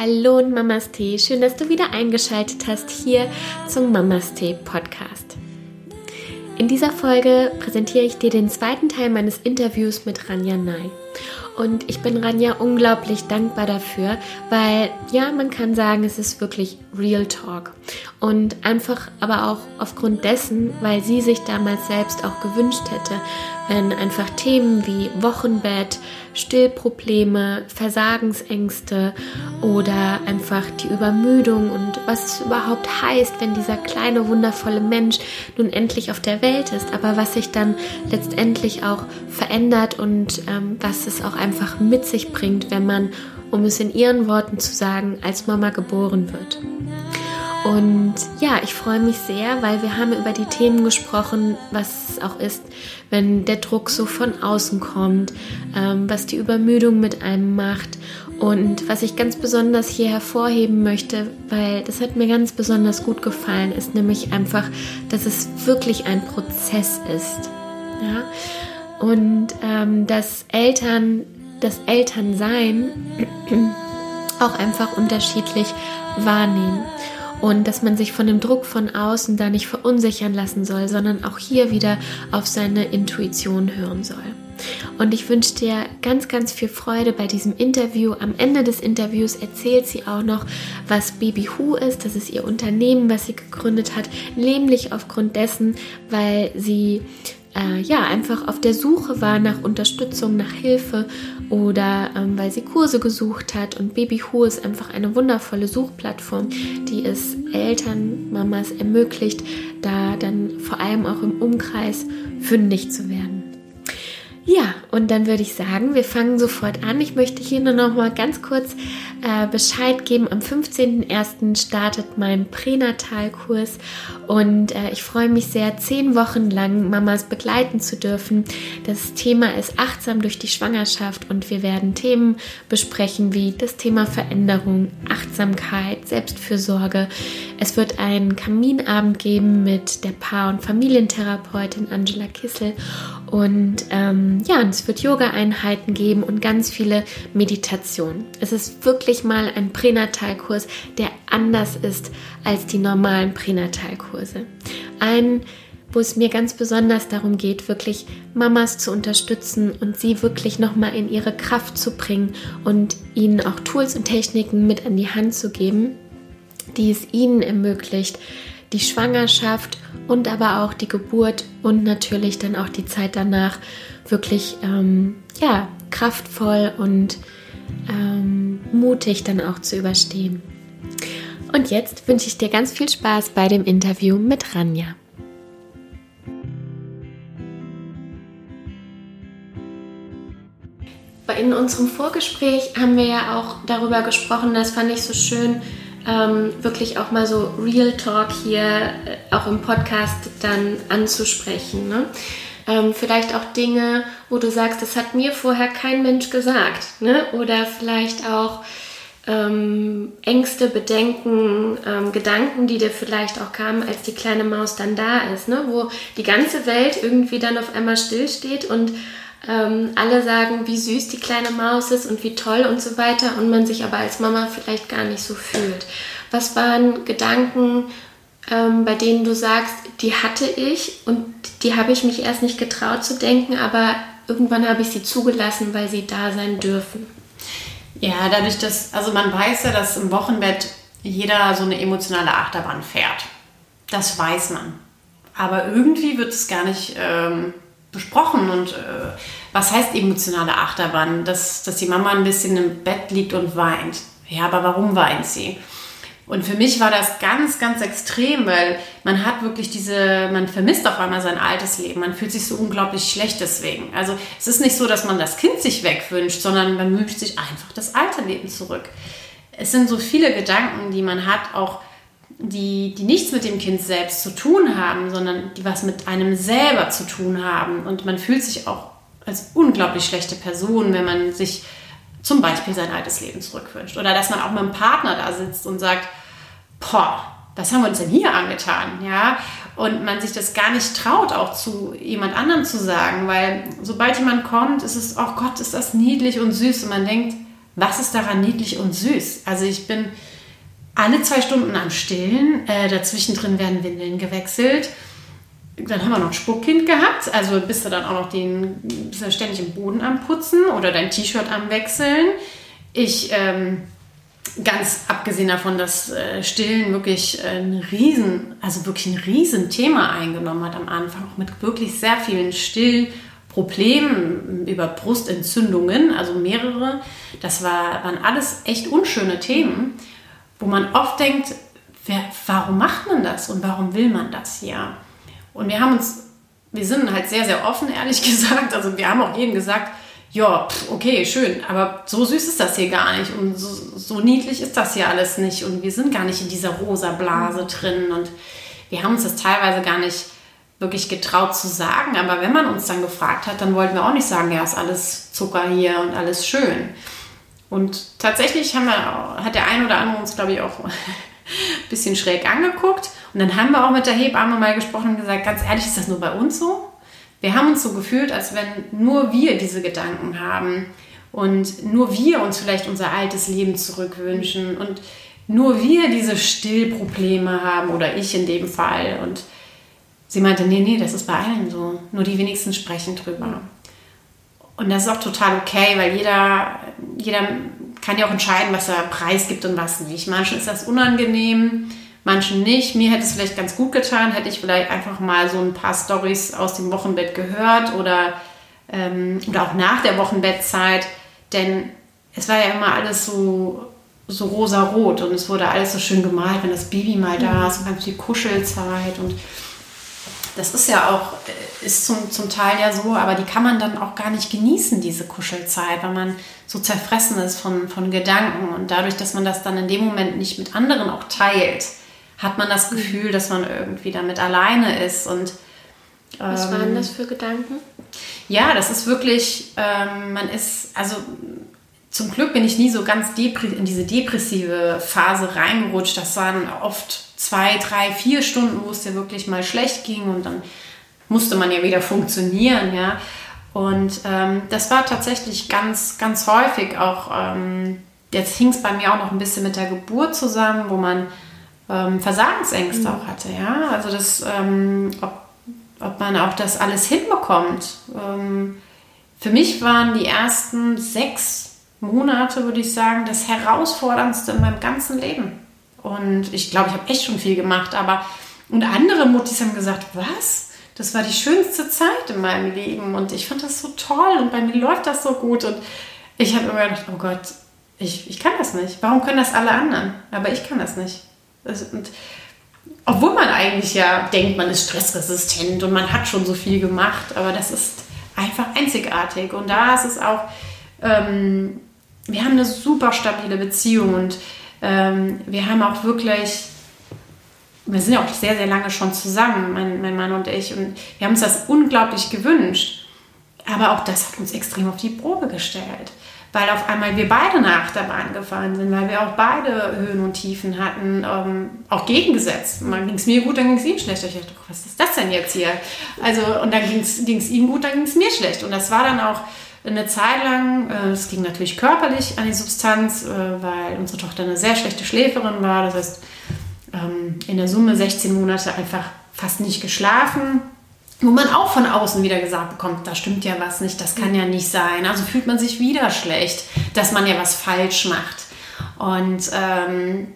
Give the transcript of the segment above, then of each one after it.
Hallo und Mamas Tee, schön, dass du wieder eingeschaltet hast hier zum Mamas Tee Podcast. In dieser Folge präsentiere ich dir den zweiten Teil meines Interviews mit Ranja Nai. Und ich bin Ranja unglaublich dankbar dafür, weil ja, man kann sagen, es ist wirklich Real Talk. Und einfach aber auch aufgrund dessen, weil sie sich damals selbst auch gewünscht hätte, wenn einfach Themen wie Wochenbett, Stillprobleme, Versagensängste oder einfach die Übermüdung und was es überhaupt heißt, wenn dieser kleine, wundervolle Mensch nun endlich auf der Welt ist, aber was sich dann letztendlich auch verändert und ähm, was es auch einfach mit sich bringt, wenn man, um es in ihren Worten zu sagen, als Mama geboren wird. Und ja, ich freue mich sehr, weil wir haben über die Themen gesprochen, was es auch ist, wenn der Druck so von außen kommt, ähm, was die Übermüdung mit einem macht und was ich ganz besonders hier hervorheben möchte, weil das hat mir ganz besonders gut gefallen, ist nämlich einfach, dass es wirklich ein Prozess ist. Ja? Und ähm, dass Eltern, das Elternsein auch einfach unterschiedlich wahrnehmen und dass man sich von dem Druck von außen da nicht verunsichern lassen soll, sondern auch hier wieder auf seine Intuition hören soll. Und ich wünsche dir ganz, ganz viel Freude bei diesem Interview. Am Ende des Interviews erzählt sie auch noch, was Baby Who ist. Das ist ihr Unternehmen, was sie gegründet hat, nämlich aufgrund dessen, weil sie äh, ja einfach auf der Suche war nach Unterstützung, nach Hilfe oder ähm, weil sie Kurse gesucht hat. Und Baby Who ist einfach eine wundervolle Suchplattform, die es Eltern, Mamas ermöglicht, da dann vor allem auch im Umkreis fündig zu werden. Ja, und dann würde ich sagen, wir fangen sofort an. Ich möchte hier nur noch mal ganz kurz äh, Bescheid geben. Am 15.01. startet mein Pränatalkurs und äh, ich freue mich sehr, zehn Wochen lang Mamas begleiten zu dürfen. Das Thema ist achtsam durch die Schwangerschaft und wir werden Themen besprechen wie das Thema Veränderung, Achtsamkeit, Selbstfürsorge. Es wird einen Kaminabend geben mit der Paar- und Familientherapeutin Angela Kissel und ähm, ja, und es wird Yoga-Einheiten geben und ganz viele Meditationen. Es ist wirklich mal ein Pränatalkurs, der anders ist als die normalen Pränatalkurse. Ein wo es mir ganz besonders darum geht, wirklich Mamas zu unterstützen und sie wirklich nochmal in ihre Kraft zu bringen und ihnen auch Tools und Techniken mit an die Hand zu geben, die es ihnen ermöglicht, die Schwangerschaft und aber auch die Geburt und natürlich dann auch die Zeit danach wirklich ähm, ja, kraftvoll und ähm, mutig dann auch zu überstehen. Und jetzt wünsche ich dir ganz viel Spaß bei dem Interview mit Ranja. In unserem Vorgespräch haben wir ja auch darüber gesprochen, das fand ich so schön, ähm, wirklich auch mal so Real Talk hier äh, auch im Podcast dann anzusprechen. Ne? Ähm, vielleicht auch Dinge, wo du sagst, das hat mir vorher kein Mensch gesagt. Ne? Oder vielleicht auch ähm, Ängste, Bedenken, ähm, Gedanken, die dir vielleicht auch kamen, als die kleine Maus dann da ist, ne? wo die ganze Welt irgendwie dann auf einmal stillsteht und ähm, alle sagen, wie süß die kleine Maus ist und wie toll und so weiter und man sich aber als Mama vielleicht gar nicht so fühlt. Was waren Gedanken, ähm, bei denen du sagst, die hatte ich und die habe ich mich erst nicht getraut zu denken, aber irgendwann habe ich sie zugelassen, weil sie da sein dürfen? Ja, dadurch, dass, also man weiß ja, dass im Wochenbett jeder so eine emotionale Achterbahn fährt. Das weiß man. Aber irgendwie wird es gar nicht ähm, besprochen. Und äh, was heißt emotionale Achterbahn? Dass, dass die Mama ein bisschen im Bett liegt und weint. Ja, aber warum weint sie? Und für mich war das ganz, ganz extrem, weil man hat wirklich diese, man vermisst auf einmal sein altes Leben. Man fühlt sich so unglaublich schlecht deswegen. Also es ist nicht so, dass man das Kind sich wegwünscht, sondern man wünscht sich einfach das alte Leben zurück. Es sind so viele Gedanken, die man hat, auch die, die nichts mit dem Kind selbst zu tun haben, sondern die was mit einem selber zu tun haben. Und man fühlt sich auch als unglaublich schlechte Person, wenn man sich zum Beispiel sein altes Leben zurückwünscht. Oder dass man auch mit einem Partner da sitzt und sagt, boah, was haben wir uns denn hier angetan? Ja, und man sich das gar nicht traut, auch zu jemand anderem zu sagen, weil sobald jemand kommt, ist es, oh Gott, ist das niedlich und süß und man denkt, was ist daran niedlich und süß? Also ich bin alle zwei Stunden am Stillen, äh, dazwischen drin werden Windeln gewechselt. Dann haben wir noch ein Spuckkind gehabt, also bist du dann auch noch den, bist du ständig im Boden am Putzen oder dein T-Shirt am Wechseln. Ich, ähm, ganz abgesehen davon, dass äh, Stillen wirklich ein Riesen, also wirklich ein Riesenthema eingenommen hat am Anfang, auch mit wirklich sehr vielen Stillproblemen über Brustentzündungen, also mehrere. Das war, waren alles echt unschöne Themen wo man oft denkt, wer, warum macht man das und warum will man das hier? Und wir haben uns, wir sind halt sehr, sehr offen, ehrlich gesagt. Also wir haben auch jedem gesagt, ja, okay, schön, aber so süß ist das hier gar nicht und so, so, niedlich ist das hier alles nicht und wir sind gar nicht in dieser rosa Blase drin und wir haben uns das teilweise gar nicht wirklich getraut zu sagen, aber wenn man uns dann gefragt hat, dann wollten wir auch nicht sagen, ja, ist alles Zucker hier und alles schön. Und tatsächlich wir, hat der ein oder andere uns, glaube ich, auch ein bisschen schräg angeguckt. Und dann haben wir auch mit der Hebamme mal gesprochen und gesagt, ganz ehrlich, ist das nur bei uns so? Wir haben uns so gefühlt, als wenn nur wir diese Gedanken haben und nur wir uns vielleicht unser altes Leben zurückwünschen und nur wir diese Stillprobleme haben oder ich in dem Fall. Und sie meinte, nee, nee, das ist bei allen so. Nur die wenigsten sprechen drüber. Und das ist auch total okay, weil jeder, jeder kann ja auch entscheiden, was er preisgibt und was nicht. Manchen ist das unangenehm, manchen nicht. Mir hätte es vielleicht ganz gut getan, hätte ich vielleicht einfach mal so ein paar Stories aus dem Wochenbett gehört oder, ähm, oder auch nach der Wochenbettzeit. Denn es war ja immer alles so, so rosa-rot und es wurde alles so schön gemalt, wenn das Baby mal da ist und ganz viel Kuschelzeit und das ist ja auch, äh, ist zum, zum Teil ja so, aber die kann man dann auch gar nicht genießen, diese Kuschelzeit, weil man so zerfressen ist von, von Gedanken. Und dadurch, dass man das dann in dem Moment nicht mit anderen auch teilt, hat man das mhm. Gefühl, dass man irgendwie damit alleine ist. Und, ähm, Was waren das für Gedanken? Ja, das ist wirklich, ähm, man ist, also zum Glück bin ich nie so ganz in diese depressive Phase reingerutscht. Das waren oft zwei, drei, vier Stunden, wo es dir wirklich mal schlecht ging und dann musste man ja wieder funktionieren, ja. Und ähm, das war tatsächlich ganz, ganz häufig auch, ähm, jetzt hing es bei mir auch noch ein bisschen mit der Geburt zusammen, wo man ähm, Versagensängste mhm. auch hatte, ja. Also das, ähm, ob, ob man auch das alles hinbekommt. Ähm, für mich waren die ersten sechs Monate, würde ich sagen, das herausforderndste in meinem ganzen Leben. Und ich glaube, ich habe echt schon viel gemacht, aber und andere Muttis haben gesagt, was? Das war die schönste Zeit in meinem Leben und ich fand das so toll und bei mir läuft das so gut und ich habe immer gedacht, oh Gott, ich, ich kann das nicht. Warum können das alle anderen? Aber ich kann das nicht. Und obwohl man eigentlich ja denkt, man ist stressresistent und man hat schon so viel gemacht, aber das ist einfach einzigartig. Und da ist es auch, ähm, wir haben eine super stabile Beziehung und ähm, wir haben auch wirklich, wir sind ja auch sehr, sehr lange schon zusammen, mein, mein Mann und ich, und wir haben uns das unglaublich gewünscht. Aber auch das hat uns extrem auf die Probe gestellt weil auf einmal wir beide nach der Bahn gefahren sind, weil wir auch beide Höhen und Tiefen hatten, ähm, auch gegengesetzt. Mal ging es mir gut, dann ging es ihm schlecht. Ich dachte, was ist das denn jetzt hier? Also, und dann ging es ihm gut, dann ging es mir schlecht. Und das war dann auch eine Zeit lang, äh, es ging natürlich körperlich an die Substanz, äh, weil unsere Tochter eine sehr schlechte Schläferin war. Das heißt, ähm, in der Summe 16 Monate einfach fast nicht geschlafen. Wo man auch von außen wieder gesagt bekommt, da stimmt ja was nicht, das kann ja nicht sein. Also fühlt man sich wieder schlecht, dass man ja was falsch macht. Und ähm,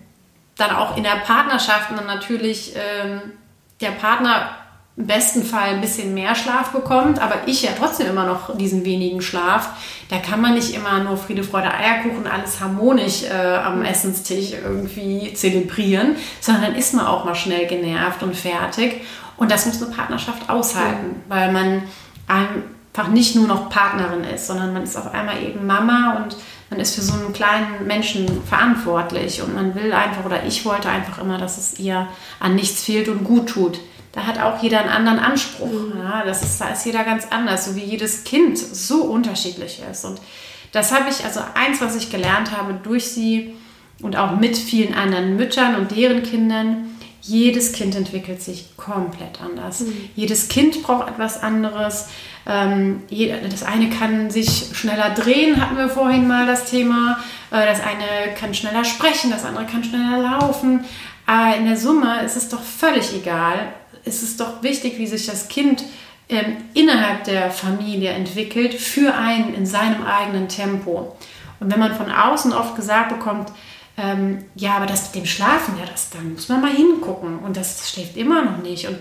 dann auch in der Partnerschaft dann natürlich ähm, der Partner im besten Fall ein bisschen mehr Schlaf bekommt, aber ich ja trotzdem immer noch diesen wenigen Schlaf. Da kann man nicht immer nur Friede, Freude, Eierkuchen, alles harmonisch äh, am Essenstisch irgendwie zelebrieren, sondern dann ist man auch mal schnell genervt und fertig. Und das muss eine Partnerschaft aushalten, weil man einfach nicht nur noch Partnerin ist, sondern man ist auf einmal eben Mama und man ist für so einen kleinen Menschen verantwortlich und man will einfach oder ich wollte einfach immer, dass es ihr an nichts fehlt und gut tut da hat auch jeder einen anderen Anspruch. Mhm. Ja, das ist, da ist jeder ganz anders, so wie jedes Kind so unterschiedlich ist. Und das habe ich, also eins, was ich gelernt habe durch sie und auch mit vielen anderen Müttern und deren Kindern, jedes Kind entwickelt sich komplett anders. Mhm. Jedes Kind braucht etwas anderes. Ähm, das eine kann sich schneller drehen, hatten wir vorhin mal das Thema. Äh, das eine kann schneller sprechen, das andere kann schneller laufen. Aber in der Summe ist es doch völlig egal. Es ist doch wichtig, wie sich das Kind ähm, innerhalb der Familie entwickelt, für einen in seinem eigenen Tempo. Und wenn man von außen oft gesagt bekommt, ähm, ja, aber das mit dem Schlafen, ja, das, da muss man mal hingucken und das schläft immer noch nicht. Und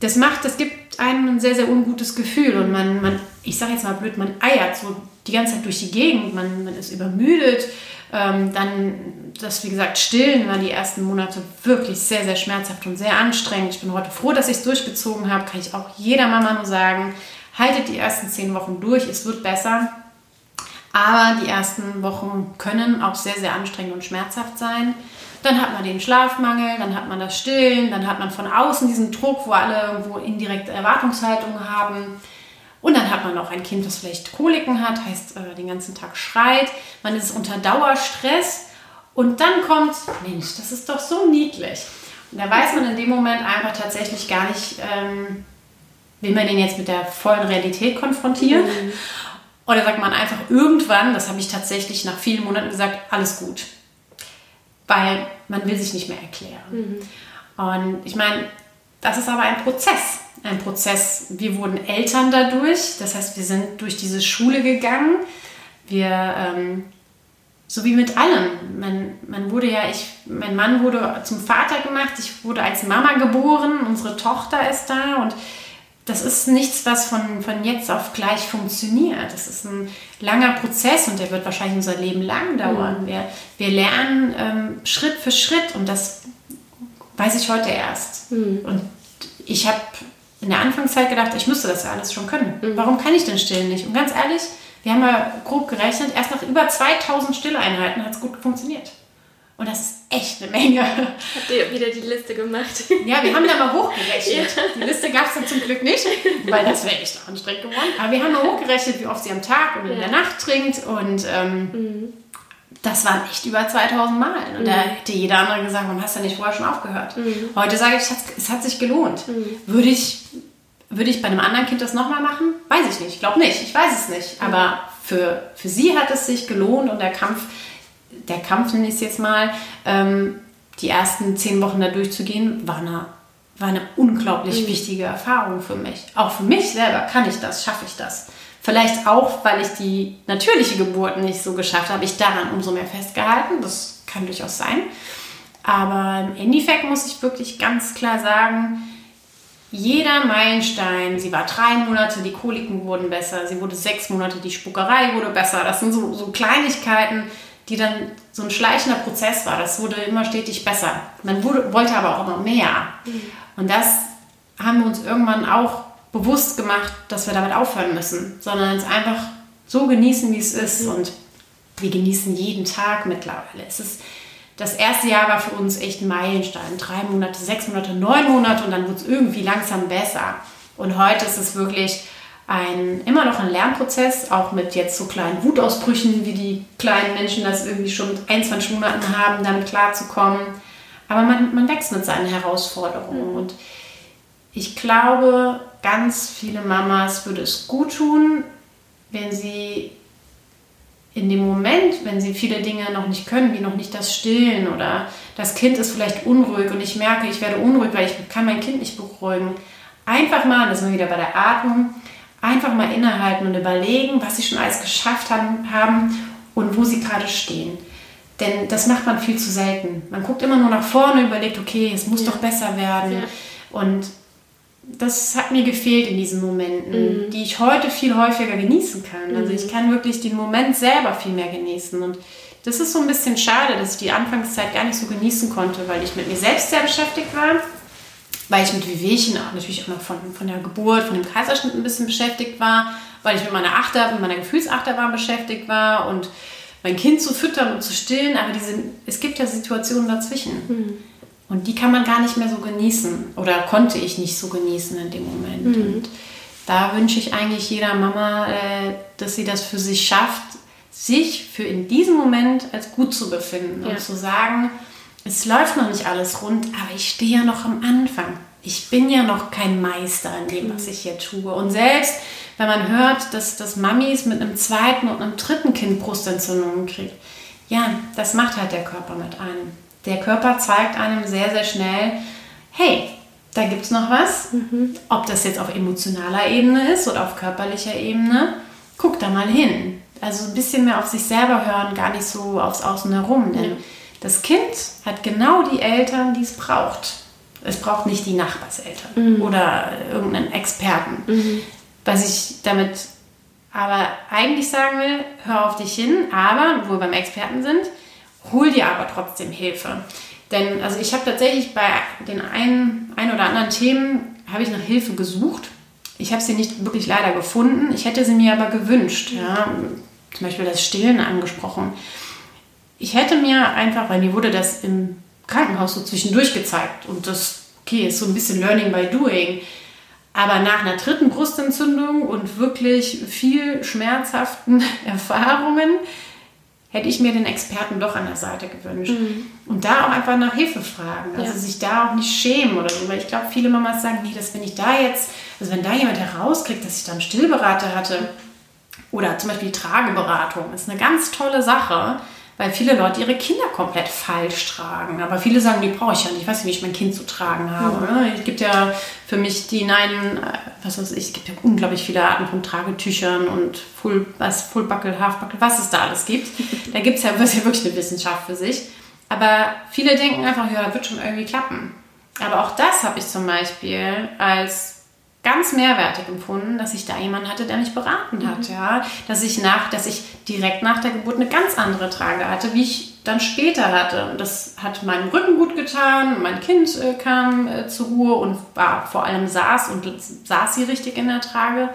das macht, das gibt einem ein sehr, sehr ungutes Gefühl und man, man ich sage jetzt mal blöd, man eiert so die ganze Zeit durch die Gegend, man, man ist übermüdet. Ähm, dann das, wie gesagt, Stillen war die ersten Monate wirklich sehr, sehr schmerzhaft und sehr anstrengend. Ich bin heute froh, dass ich es durchgezogen habe, kann ich auch jeder Mama nur sagen. Haltet die ersten zehn Wochen durch, es wird besser. Aber die ersten Wochen können auch sehr, sehr anstrengend und schmerzhaft sein. Dann hat man den Schlafmangel, dann hat man das Stillen, dann hat man von außen diesen Druck, wo alle irgendwo indirekte Erwartungshaltungen haben. Und dann hat man auch ein Kind, das vielleicht Koliken hat, heißt äh, den ganzen Tag schreit. Man ist unter Dauerstress. Und dann kommt, Mensch, das ist doch so niedlich. Und da weiß man in dem Moment einfach tatsächlich gar nicht, ähm, will man den jetzt mit der vollen Realität konfrontieren. Mhm. Oder sagt man einfach irgendwann, das habe ich tatsächlich nach vielen Monaten gesagt, alles gut. Weil man will sich nicht mehr erklären. Mhm. Und ich meine, das ist aber ein Prozess. Ein Prozess, wir wurden Eltern dadurch. Das heißt, wir sind durch diese Schule gegangen. Wir, ähm, so wie mit allem. Man, man wurde ja, ich, mein Mann wurde zum Vater gemacht. Ich wurde als Mama geboren. Unsere Tochter ist da und das ist nichts, was von, von jetzt auf gleich funktioniert. Das ist ein langer Prozess und der wird wahrscheinlich unser Leben lang dauern. Mhm. Wir, wir lernen ähm, Schritt für Schritt und das weiß ich heute erst. Mhm. Und ich habe in der Anfangszeit gedacht, ich müsste das ja alles schon können. Mhm. Warum kann ich denn stillen nicht? Und ganz ehrlich, wir haben mal grob gerechnet, erst nach über 2000 Stilleinheiten hat es gut funktioniert. Und das ist echt eine Menge. Habt ihr wieder die Liste gemacht? Ja, wir haben da mal hochgerechnet. Ja. Die Liste gab es dann zum Glück nicht, weil das wäre echt anstrengend geworden. Aber wir haben mal hochgerechnet, wie oft sie am Tag und in der Nacht trinkt. Und ähm, mhm. das waren echt über 2000 Mal. Und mhm. da hätte jeder andere gesagt, warum hast du nicht vorher schon aufgehört? Mhm. Heute sage ich, es hat sich gelohnt. Mhm. Würde ich, würde ich bei einem anderen Kind das nochmal machen? Weiß ich nicht. Ich glaube nicht. Ich weiß es nicht. Mhm. Aber für, für sie hat es sich gelohnt und der Kampf der Kampf, nenne ich es jetzt mal, ähm, die ersten zehn Wochen da durchzugehen, war eine, war eine unglaublich mhm. wichtige Erfahrung für mich. Auch für mich selber kann ich das, schaffe ich das. Vielleicht auch, weil ich die natürliche Geburt nicht so geschafft habe, ich daran umso mehr festgehalten. Das kann durchaus sein. Aber im Endeffekt muss ich wirklich ganz klar sagen, jeder Meilenstein, sie war drei Monate, die Koliken wurden besser, sie wurde sechs Monate, die Spuckerei wurde besser. Das sind so, so Kleinigkeiten, die dann so ein schleichender Prozess war. Das wurde immer stetig besser. Man wurde, wollte aber auch immer mehr. Mhm. Und das haben wir uns irgendwann auch bewusst gemacht, dass wir damit aufhören müssen, sondern es einfach so genießen, wie es ist. Mhm. Und wir genießen jeden Tag mittlerweile. Es ist, das erste Jahr war für uns echt ein Meilenstein. Drei Monate, sechs Monate, neun Monate und dann wurde es irgendwie langsam besser. Und heute ist es wirklich ein, immer noch ein Lernprozess, auch mit jetzt so kleinen Wutausbrüchen, wie die kleinen Menschen das irgendwie schon mit 21 Monaten haben, damit klarzukommen. Aber man, man wächst mit seinen Herausforderungen. Mhm. Und ich glaube, ganz viele Mamas würde es gut tun, wenn sie in dem Moment, wenn sie viele Dinge noch nicht können, wie noch nicht das Stillen oder das Kind ist vielleicht unruhig und ich merke, ich werde unruhig, weil ich kann mein Kind nicht beruhigen, einfach mal, das sind wir wieder bei der Atmung, einfach mal innehalten und überlegen, was sie schon alles geschafft haben, und wo sie gerade stehen. Denn das macht man viel zu selten. Man guckt immer nur nach vorne und überlegt, okay, es muss ja. doch besser werden. Ja. Und das hat mir gefehlt in diesen Momenten, mhm. die ich heute viel häufiger genießen kann. Also mhm. ich kann wirklich den Moment selber viel mehr genießen. Und das ist so ein bisschen schade, dass ich die Anfangszeit gar nicht so genießen konnte, weil ich mit mir selbst sehr beschäftigt war weil ich mit Wehwehchen auch natürlich auch noch von, von der Geburt, von dem Kaiserschnitt ein bisschen beschäftigt war, weil ich mit meiner Achter, mit meiner Gefühlsachterbahn beschäftigt war und mein Kind zu füttern und zu stillen, aber diese, es gibt ja Situationen dazwischen. Mhm. Und die kann man gar nicht mehr so genießen oder konnte ich nicht so genießen in dem Moment. Mhm. Und da wünsche ich eigentlich jeder Mama, äh, dass sie das für sich schafft, sich für in diesem Moment als gut zu befinden ja. und zu sagen, es läuft noch nicht alles rund, aber ich stehe ja noch am Anfang. Ich bin ja noch kein Meister in dem, was ich hier tue. Und selbst wenn man hört, dass, dass Mamis mit einem zweiten und einem dritten Kind Brustentzündungen kriegen, ja, das macht halt der Körper mit einem. Der Körper zeigt einem sehr, sehr schnell, hey, da gibt es noch was. Mhm. Ob das jetzt auf emotionaler Ebene ist oder auf körperlicher Ebene, guck da mal hin. Also ein bisschen mehr auf sich selber hören, gar nicht so aufs Außen herum. Denn ja. Das Kind hat genau die Eltern, die es braucht. Es braucht nicht die Nachbarseltern mhm. oder irgendeinen Experten. Mhm. Was ich damit aber eigentlich sagen will, hör auf dich hin, aber, wo wir beim Experten sind, hol dir aber trotzdem Hilfe. Denn also ich habe tatsächlich bei den ein, ein oder anderen Themen, habe ich nach Hilfe gesucht. Ich habe sie nicht wirklich leider gefunden. Ich hätte sie mir aber gewünscht. Ja. Zum Beispiel das Stillen angesprochen. Ich hätte mir einfach, weil mir wurde das im Krankenhaus so zwischendurch gezeigt und das, okay, ist so ein bisschen Learning by Doing. Aber nach einer dritten Brustentzündung und wirklich viel schmerzhaften Erfahrungen hätte ich mir den Experten doch an der Seite gewünscht. Mhm. Und da auch einfach nach Hilfe fragen. Also ja. sich da auch nicht schämen oder so. Weil ich glaube, viele Mamas sagen, nee, das wenn ich da jetzt, also wenn da jemand herauskriegt, dass ich da einen Stillberater hatte oder zum Beispiel die Trageberatung, ist eine ganz tolle Sache weil viele Leute ihre Kinder komplett falsch tragen. Aber viele sagen, die brauche ich ja nicht. Ich weiß nicht, wie ich mein Kind zu tragen habe. Mhm. Es gibt ja für mich die nein, äh, was weiß ich, es gibt ja unglaublich viele Arten von Tragetüchern und Full, was, Fullbuckle, Halfbuckle, was es da alles gibt. Da gibt es ja, ja wirklich eine Wissenschaft für sich. Aber viele denken einfach, ja, das wird schon irgendwie klappen. Aber auch das habe ich zum Beispiel als ganz mehrwertig empfunden, dass ich da jemanden hatte, der mich beraten hat, mhm. ja, dass ich nach, dass ich direkt nach der Geburt eine ganz andere Trage hatte, wie ich dann später hatte. Und das hat meinem Rücken gut getan, mein Kind äh, kam äh, zur Ruhe und war vor allem saß und saß sie richtig in der Trage.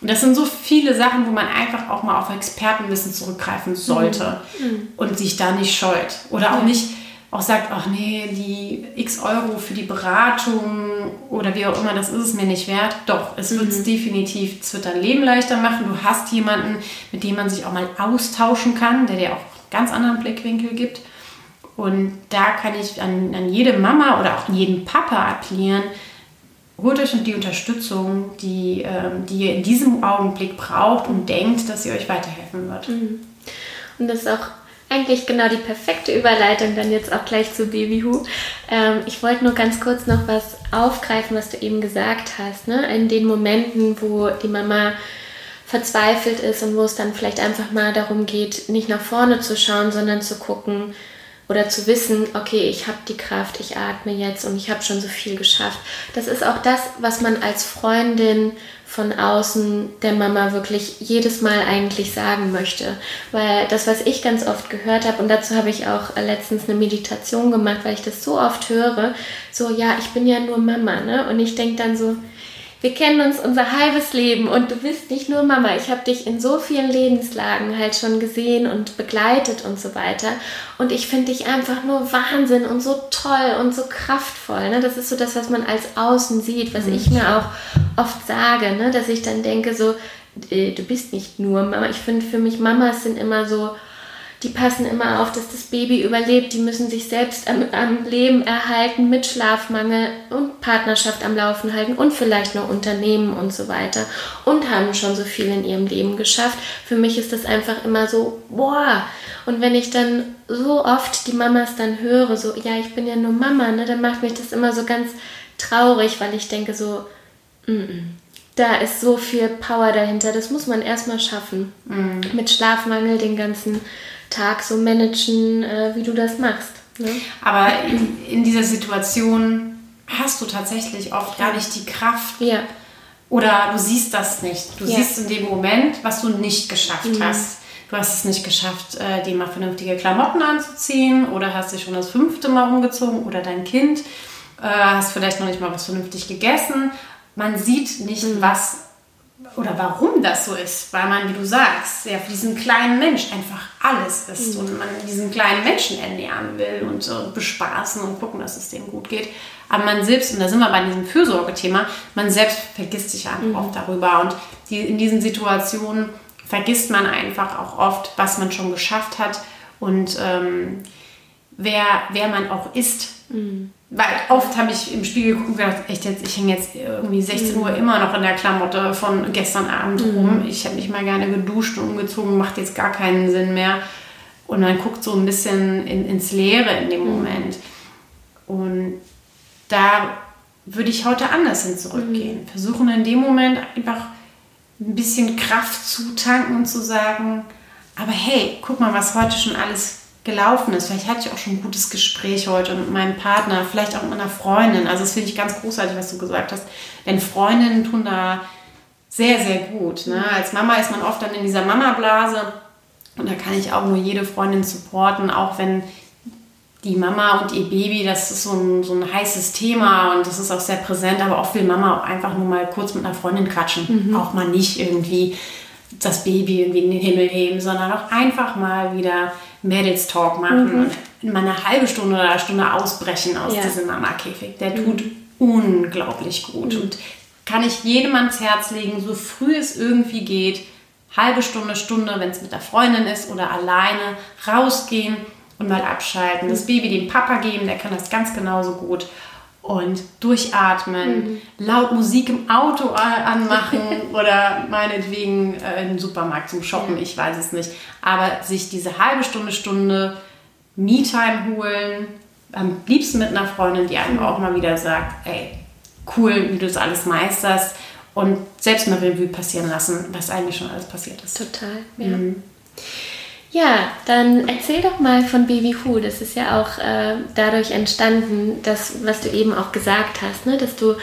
Und das sind so viele Sachen, wo man einfach auch mal auf Expertenwissen zurückgreifen sollte mhm. mhm. und sich da nicht scheut oder auch nicht auch sagt, ach nee, die x Euro für die Beratung oder wie auch immer, das ist es mir nicht wert. Doch, es wird es mhm. definitiv, es wird dein Leben leichter machen. Du hast jemanden, mit dem man sich auch mal austauschen kann, der dir auch einen ganz anderen Blickwinkel gibt. Und da kann ich an, an jede Mama oder auch an jeden Papa appellieren, holt euch die Unterstützung, die, ähm, die ihr in diesem Augenblick braucht und denkt, dass sie euch weiterhelfen wird. Mhm. Und das ist auch eigentlich genau die perfekte Überleitung dann jetzt auch gleich zu Babyhu. Ähm, ich wollte nur ganz kurz noch was aufgreifen, was du eben gesagt hast. Ne? In den Momenten, wo die Mama verzweifelt ist und wo es dann vielleicht einfach mal darum geht, nicht nach vorne zu schauen, sondern zu gucken, oder zu wissen, okay, ich habe die Kraft, ich atme jetzt und ich habe schon so viel geschafft. Das ist auch das, was man als Freundin von außen der Mama wirklich jedes Mal eigentlich sagen möchte. Weil das, was ich ganz oft gehört habe, und dazu habe ich auch letztens eine Meditation gemacht, weil ich das so oft höre, so, ja, ich bin ja nur Mama, ne? Und ich denke dann so, wir kennen uns unser halbes Leben und du bist nicht nur Mama. Ich habe dich in so vielen Lebenslagen halt schon gesehen und begleitet und so weiter. Und ich finde dich einfach nur Wahnsinn und so toll und so kraftvoll. Ne? Das ist so das, was man als Außen sieht, was ich mir auch oft sage, ne? dass ich dann denke so, äh, du bist nicht nur Mama. Ich finde für mich Mamas sind immer so die passen immer auf, dass das Baby überlebt. Die müssen sich selbst am, am, Leben erhalten mit Schlafmangel und Partnerschaft am Laufen halten und vielleicht noch Unternehmen und so weiter und haben schon so viel in ihrem Leben geschafft. Für mich ist das einfach immer so, boah. Und wenn ich dann so oft die Mamas dann höre, so, ja, ich bin ja nur Mama, ne, dann macht mich das immer so ganz traurig, weil ich denke so, da ist so viel Power dahinter. Das muss man erstmal schaffen. Mm. Mit Schlafmangel den ganzen Tag so managen, äh, wie du das machst. Ne? Aber in, in, dieser Situation hast du tatsächlich oft gar nicht die Kraft. Ja. Oder du siehst das nicht. Du ja. siehst in dem Moment, was du nicht geschafft mhm. hast. Du hast es nicht geschafft, äh, dir mal vernünftige Klamotten anzuziehen oder hast dich schon das fünfte Mal rumgezogen oder dein Kind äh, hast vielleicht noch nicht mal was vernünftig gegessen. Man sieht nicht, mhm. was oder warum das so ist, weil man, wie du sagst, ja für diesen kleinen Mensch einfach alles ist mhm. und man diesen kleinen Menschen ernähren will und, und bespaßen und gucken, dass es dem gut geht. Aber man selbst, und da sind wir bei diesem Fürsorgethema, man selbst vergisst sich einfach mhm. oft darüber und die, in diesen Situationen vergisst man einfach auch oft, was man schon geschafft hat und ähm, wer, wer man auch ist. Mhm. Weil oft habe ich im Spiegel geguckt und gedacht, echt jetzt, ich hänge jetzt irgendwie 16 mhm. Uhr immer noch in der Klamotte von gestern Abend mhm. rum. Ich habe mich mal gerne geduscht und umgezogen, macht jetzt gar keinen Sinn mehr. Und man guckt so ein bisschen in, ins Leere in dem mhm. Moment. Und da würde ich heute anders hin zurückgehen. Versuchen in dem Moment einfach ein bisschen Kraft zu tanken und zu sagen, aber hey, guck mal, was heute schon alles gelaufen ist. Vielleicht hatte ich auch schon ein gutes Gespräch heute mit meinem Partner, vielleicht auch mit meiner Freundin. Also das finde ich ganz großartig, was du gesagt hast. Denn Freundinnen tun da sehr, sehr gut. Ne? Als Mama ist man oft dann in dieser Mama-Blase und da kann ich auch nur jede Freundin supporten, auch wenn die Mama und ihr Baby, das ist so ein, so ein heißes Thema und das ist auch sehr präsent, aber oft will Mama auch einfach nur mal kurz mit einer Freundin quatschen. Mhm. Auch mal nicht irgendwie das Baby irgendwie in den Himmel heben, sondern auch einfach mal wieder Mädels-Talk machen mhm. und mal eine halbe Stunde oder eine Stunde ausbrechen aus ja. diesem Mama-Käfig. Der mhm. tut unglaublich gut mhm. und kann ich jedem ans Herz legen, so früh es irgendwie geht, halbe Stunde, Stunde, wenn es mit der Freundin ist oder alleine, rausgehen und mal abschalten. Das Baby dem Papa geben, der kann das ganz genauso gut. Und durchatmen, mhm. laut Musik im Auto anmachen oder meinetwegen äh, in den Supermarkt zum Shoppen, ja. ich weiß es nicht. Aber sich diese halbe Stunde, Stunde Me-Time holen, am liebsten mit einer Freundin, die einem mhm. auch mal wieder sagt, ey, cool, wie du das alles meisterst und selbst mal Revue passieren lassen, was eigentlich schon alles passiert ist. Total, ja. Mhm. Ja, dann erzähl doch mal von Baby Who. Das ist ja auch äh, dadurch entstanden, dass, was du eben auch gesagt hast, ne? dass du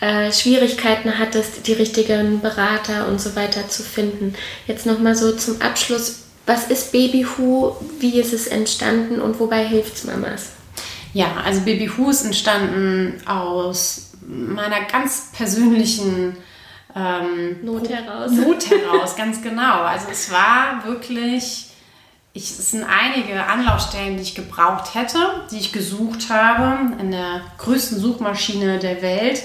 äh, Schwierigkeiten hattest, die richtigen Berater und so weiter zu finden. Jetzt nochmal so zum Abschluss. Was ist Baby Who? Wie ist es entstanden und wobei hilft es Mamas? Ja, also Baby Who ist entstanden aus meiner ganz persönlichen ähm, Not heraus. Not heraus, ganz genau. Also es war wirklich ich, es sind einige Anlaufstellen, die ich gebraucht hätte, die ich gesucht habe in der größten Suchmaschine der Welt.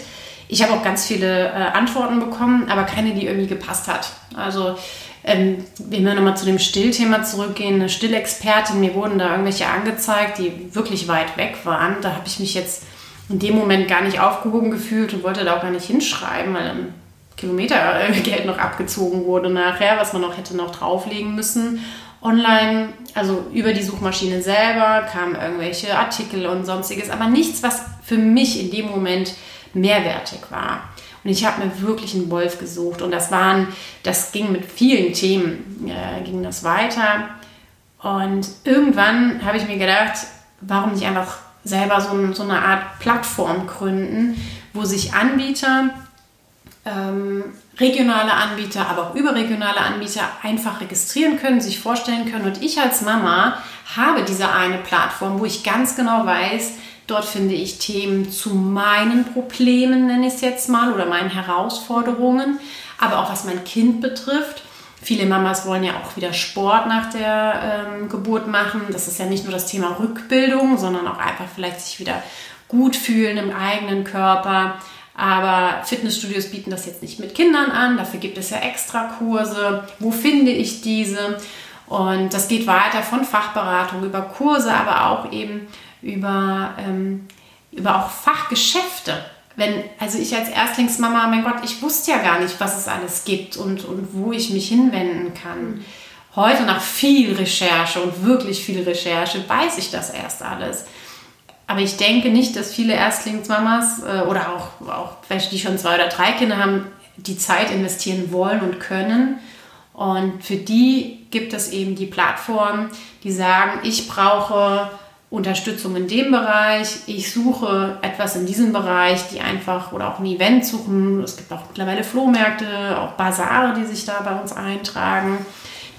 Ich habe auch ganz viele äh, Antworten bekommen, aber keine, die irgendwie gepasst hat. Also ähm, wenn wir nochmal zu dem Stillthema zurückgehen, eine Stillexpertin, mir wurden da irgendwelche angezeigt, die wirklich weit weg waren. Da habe ich mich jetzt in dem Moment gar nicht aufgehoben gefühlt und wollte da auch gar nicht hinschreiben, weil dann Kilometergeld noch abgezogen wurde nachher, was man noch hätte noch drauflegen müssen online, also über die Suchmaschine selber, kamen irgendwelche Artikel und sonstiges, aber nichts, was für mich in dem Moment mehrwertig war. Und ich habe mir wirklich einen Wolf gesucht und das waren, das ging mit vielen Themen, äh, ging das weiter. Und irgendwann habe ich mir gedacht, warum nicht einfach selber so, so eine Art Plattform gründen, wo sich Anbieter ähm, regionale Anbieter, aber auch überregionale Anbieter einfach registrieren können, sich vorstellen können. Und ich als Mama habe diese eine Plattform, wo ich ganz genau weiß, dort finde ich Themen zu meinen Problemen, nenne ich es jetzt mal, oder meinen Herausforderungen, aber auch was mein Kind betrifft. Viele Mamas wollen ja auch wieder Sport nach der ähm, Geburt machen. Das ist ja nicht nur das Thema Rückbildung, sondern auch einfach vielleicht sich wieder gut fühlen im eigenen Körper aber Fitnessstudios bieten das jetzt nicht mit Kindern an. Dafür gibt es ja extra Kurse. Wo finde ich diese? Und das geht weiter von Fachberatung über Kurse, aber auch eben über, ähm, über auch Fachgeschäfte. Wenn, also ich als Erstlingsmama, mein Gott, ich wusste ja gar nicht, was es alles gibt und, und wo ich mich hinwenden kann. Heute nach viel Recherche und wirklich viel Recherche weiß ich das erst alles. Aber ich denke nicht, dass viele Erstlingsmamas äh, oder auch, auch welche, die schon zwei oder drei Kinder haben, die Zeit investieren wollen und können. Und für die gibt es eben die Plattform, die sagen, ich brauche Unterstützung in dem Bereich, ich suche etwas in diesem Bereich, die einfach oder auch ein Event suchen. Es gibt auch mittlerweile Flohmärkte, auch Basare, die sich da bei uns eintragen,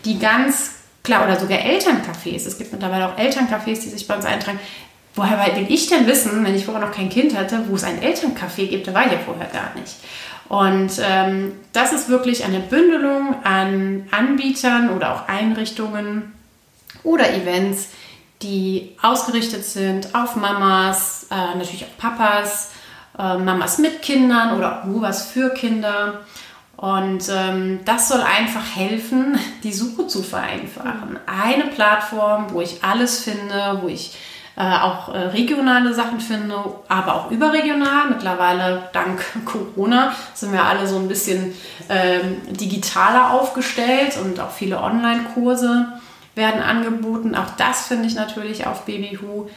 die ganz klar oder sogar Elterncafés. Es gibt mittlerweile auch Elterncafés, die sich bei uns eintragen, woher will ich denn wissen, wenn ich vorher noch kein Kind hatte, wo es ein Elterncafé gibt? Da war ich ja vorher gar nicht. Und ähm, das ist wirklich eine Bündelung an Anbietern oder auch Einrichtungen oder Events, die ausgerichtet sind auf Mamas, äh, natürlich auch Papas, äh, Mamas mit Kindern oder auch nur was für Kinder. Und ähm, das soll einfach helfen, die Suche zu vereinfachen. Eine Plattform, wo ich alles finde, wo ich auch äh, regionale Sachen finde, aber auch überregional. Mittlerweile, dank Corona, sind wir alle so ein bisschen ähm, digitaler aufgestellt und auch viele Online-Kurse werden angeboten. Auch das finde ich natürlich auf Babyhu.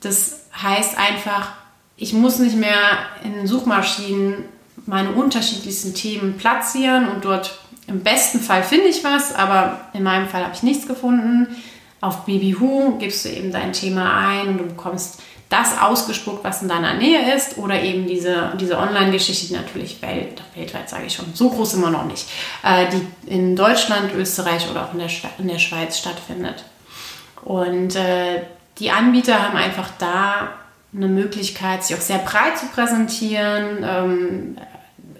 Das heißt einfach, ich muss nicht mehr in Suchmaschinen meine unterschiedlichsten Themen platzieren und dort im besten Fall finde ich was, aber in meinem Fall habe ich nichts gefunden. Auf Babyhu gibst du eben dein Thema ein und du bekommst das ausgespuckt, was in deiner Nähe ist, oder eben diese, diese Online-Geschichte, die natürlich welt, weltweit, sage ich schon, so groß immer noch nicht, äh, die in Deutschland, Österreich oder auch in der, in der Schweiz stattfindet. Und äh, die Anbieter haben einfach da eine Möglichkeit, sich auch sehr breit zu präsentieren. Ähm,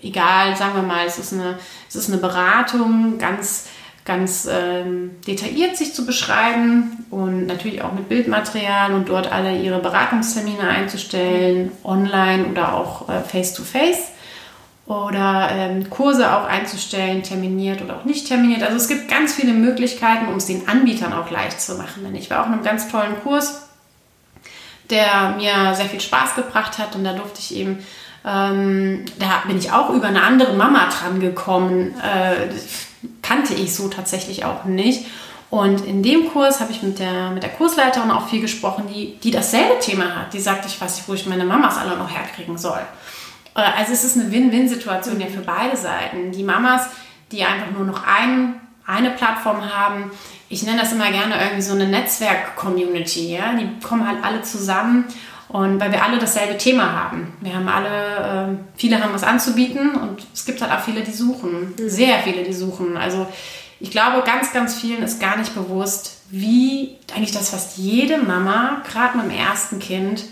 egal, sagen wir mal, es ist eine, es ist eine Beratung, ganz, ganz ähm, detailliert sich zu beschreiben und natürlich auch mit Bildmaterial und dort alle ihre Beratungstermine einzustellen, online oder auch äh, face-to-face. Oder ähm, Kurse auch einzustellen, terminiert oder auch nicht terminiert. Also es gibt ganz viele Möglichkeiten, um es den Anbietern auch leicht zu machen. Denn ich war auch in einem ganz tollen Kurs der mir sehr viel Spaß gebracht hat und da durfte ich eben, ähm, da bin ich auch über eine andere Mama dran gekommen, äh, kannte ich so tatsächlich auch nicht. Und in dem Kurs habe ich mit der, mit der Kursleiterin auch viel gesprochen, die, die dasselbe Thema hat. Die sagt, ich weiß nicht, wo ich meine Mamas alle noch herkriegen soll. Äh, also es ist eine Win-Win-Situation ja für beide Seiten. Die Mamas, die einfach nur noch ein, eine Plattform haben, ich nenne das immer gerne irgendwie so eine Netzwerk-Community. Ja? Die kommen halt alle zusammen und weil wir alle dasselbe Thema haben. Wir haben alle, äh, viele haben was anzubieten und es gibt halt auch viele, die suchen. Mhm. Sehr viele, die suchen. Also ich glaube, ganz, ganz vielen ist gar nicht bewusst, wie eigentlich das fast jede Mama, gerade mit dem ersten Kind,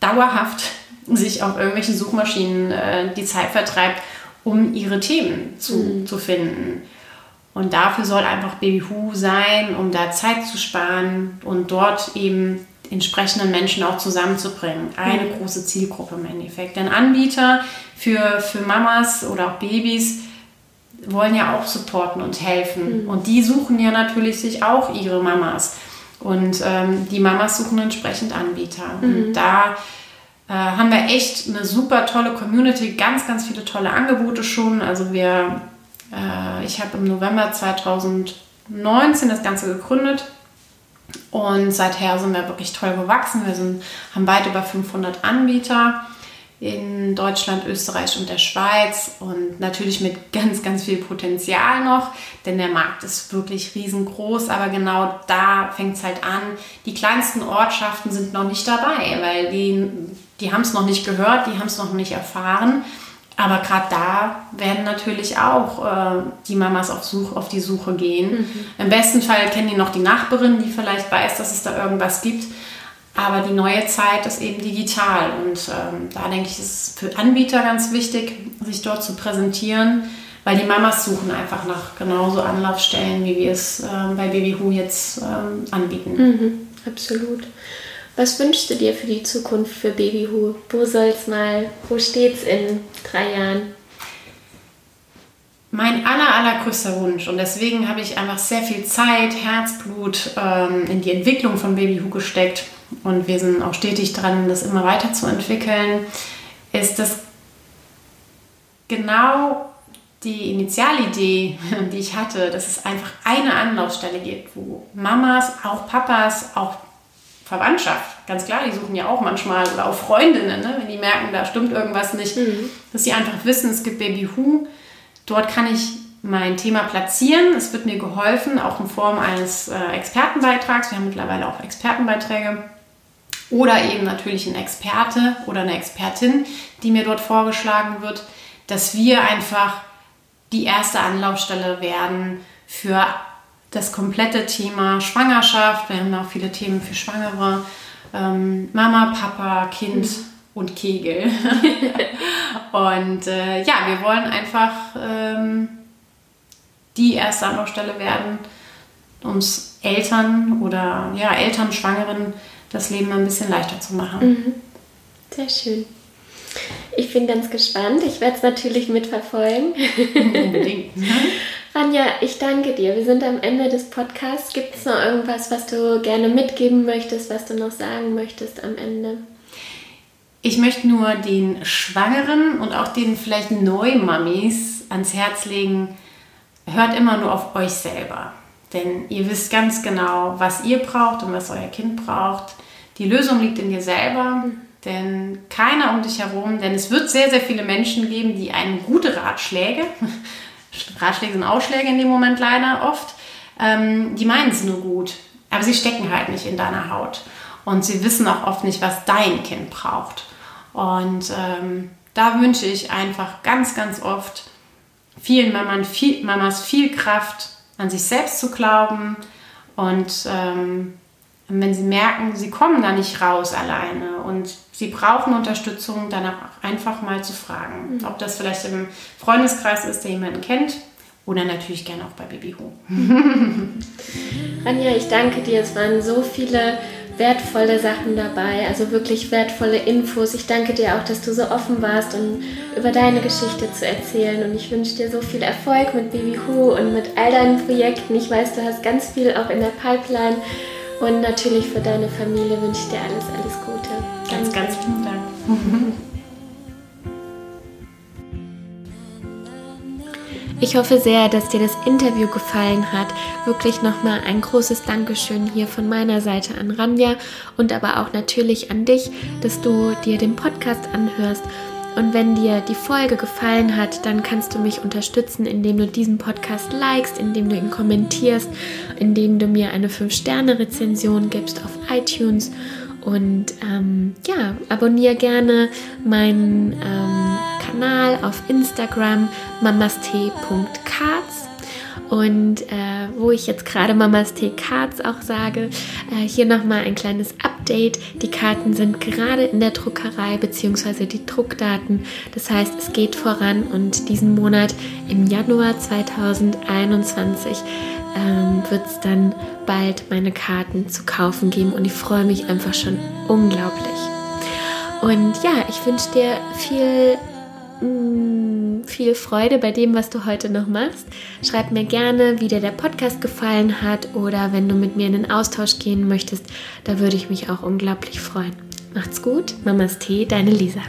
dauerhaft sich auf irgendwelchen Suchmaschinen äh, die Zeit vertreibt, um ihre Themen zu, mhm. zu finden. Und dafür soll einfach Babyhu sein, um da Zeit zu sparen und dort eben entsprechenden Menschen auch zusammenzubringen. Eine mhm. große Zielgruppe im Endeffekt. Denn Anbieter für, für Mamas oder auch Babys wollen ja auch supporten und helfen. Mhm. Und die suchen ja natürlich sich auch ihre Mamas. Und ähm, die Mamas suchen entsprechend Anbieter. Mhm. Und da äh, haben wir echt eine super tolle Community, ganz, ganz viele tolle Angebote schon. Also wir äh, ich habe im November 2019 das Ganze gegründet und seither sind wir wirklich toll gewachsen. Wir sind, haben weit über 500 Anbieter in Deutschland, Österreich und der Schweiz und natürlich mit ganz, ganz viel Potenzial noch, denn der Markt ist wirklich riesengroß, aber genau da fängt es halt an. Die kleinsten Ortschaften sind noch nicht dabei, weil die, die haben es noch nicht gehört, die haben es noch nicht erfahren. Aber gerade da werden natürlich auch äh, die Mamas auf, Such, auf die Suche gehen. Mhm. Im besten Fall kennen die noch die Nachbarin, die vielleicht weiß, dass es da irgendwas gibt. Aber die neue Zeit ist eben digital. Und ähm, da denke ich, ist es für Anbieter ganz wichtig, sich dort zu präsentieren, weil die Mamas suchen einfach nach genauso Anlaufstellen, wie wir es äh, bei Babyhu jetzt ähm, anbieten. Mhm, absolut. Was wünschst du dir für die Zukunft für Babyhu? Wo soll's mal, wo steht's in drei Jahren? Mein aller, allergrößter Wunsch und deswegen habe ich einfach sehr viel Zeit, Herzblut ähm, in die Entwicklung von Babyhu gesteckt und wir sind auch stetig dran, das immer weiterzuentwickeln, ist, dass genau die Initialidee, die ich hatte, dass es einfach eine Anlaufstelle gibt, wo Mamas, auch Papas, auch Verwandtschaft, ganz klar, die suchen ja auch manchmal oder auch Freundinnen, ne, wenn die merken, da stimmt irgendwas nicht, mhm. dass sie einfach wissen, es gibt Baby Who. Dort kann ich mein Thema platzieren. Es wird mir geholfen, auch in Form eines äh, Expertenbeitrags. Wir haben mittlerweile auch Expertenbeiträge. Oder eben natürlich ein Experte oder eine Expertin, die mir dort vorgeschlagen wird, dass wir einfach die erste Anlaufstelle werden für das komplette Thema Schwangerschaft. Wir haben auch viele Themen für Schwangere. Ähm, Mama, Papa, Kind mhm. und Kegel. und äh, ja, wir wollen einfach ähm, die erste Anlaufstelle werden, um es Eltern oder ja, Eltern, Schwangeren das Leben ein bisschen leichter zu machen. Mhm. Sehr schön. Ich bin ganz gespannt. Ich werde es natürlich mitverfolgen. Unbedingt. Ranja, ich danke dir. Wir sind am Ende des Podcasts. Gibt es noch irgendwas, was du gerne mitgeben möchtest, was du noch sagen möchtest am Ende? Ich möchte nur den Schwangeren und auch den vielleicht Neumammis ans Herz legen, hört immer nur auf euch selber. Denn ihr wisst ganz genau, was ihr braucht und was euer Kind braucht. Die Lösung liegt in dir selber, denn keiner um dich herum, denn es wird sehr, sehr viele Menschen geben, die einen gute Ratschläge, Ratschläge sind Ausschläge in dem Moment leider oft, ähm, die meinen es nur gut, aber sie stecken halt nicht in deiner Haut. Und sie wissen auch oft nicht, was dein Kind braucht. Und ähm, da wünsche ich einfach ganz, ganz oft vielen Mamas viel, Mamas viel Kraft, an sich selbst zu glauben und ähm, wenn sie merken, sie kommen da nicht raus alleine und sie brauchen Unterstützung, dann auch einfach mal zu fragen, mhm. ob das vielleicht im Freundeskreis ist, der jemanden kennt oder natürlich gerne auch bei Babyhu. Anja, ich danke dir. Es waren so viele wertvolle Sachen dabei, also wirklich wertvolle Infos. Ich danke dir auch, dass du so offen warst, um über deine Geschichte zu erzählen. Und ich wünsche dir so viel Erfolg mit Baby Who und mit all deinen Projekten. Ich weiß, du hast ganz viel auch in der Pipeline. Und natürlich für deine Familie wünsche ich dir alles, alles Gute. Ganz, ganz vielen Dank. Ich hoffe sehr, dass dir das Interview gefallen hat. Wirklich nochmal ein großes Dankeschön hier von meiner Seite an Ranja und aber auch natürlich an dich, dass du dir den Podcast anhörst. Und wenn dir die Folge gefallen hat, dann kannst du mich unterstützen, indem du diesen Podcast likest, indem du ihn kommentierst, indem du mir eine 5-Sterne-Rezension gibst auf iTunes. Und ähm, ja, abonniere gerne meinen ähm, Kanal auf Instagram mamastee.cards und äh, wo ich jetzt gerade Mamas Tee Cards auch sage, äh, hier nochmal ein kleines Update. Die Karten sind gerade in der Druckerei bzw. die Druckdaten. Das heißt, es geht voran und diesen Monat im Januar 2021 ähm, wird es dann bald meine Karten zu kaufen geben und ich freue mich einfach schon unglaublich. Und ja, ich wünsche dir viel Mm, viel Freude bei dem, was du heute noch machst. Schreib mir gerne, wie dir der Podcast gefallen hat oder wenn du mit mir in den Austausch gehen möchtest, da würde ich mich auch unglaublich freuen. Macht's gut, Mamas Tee, deine Lisa.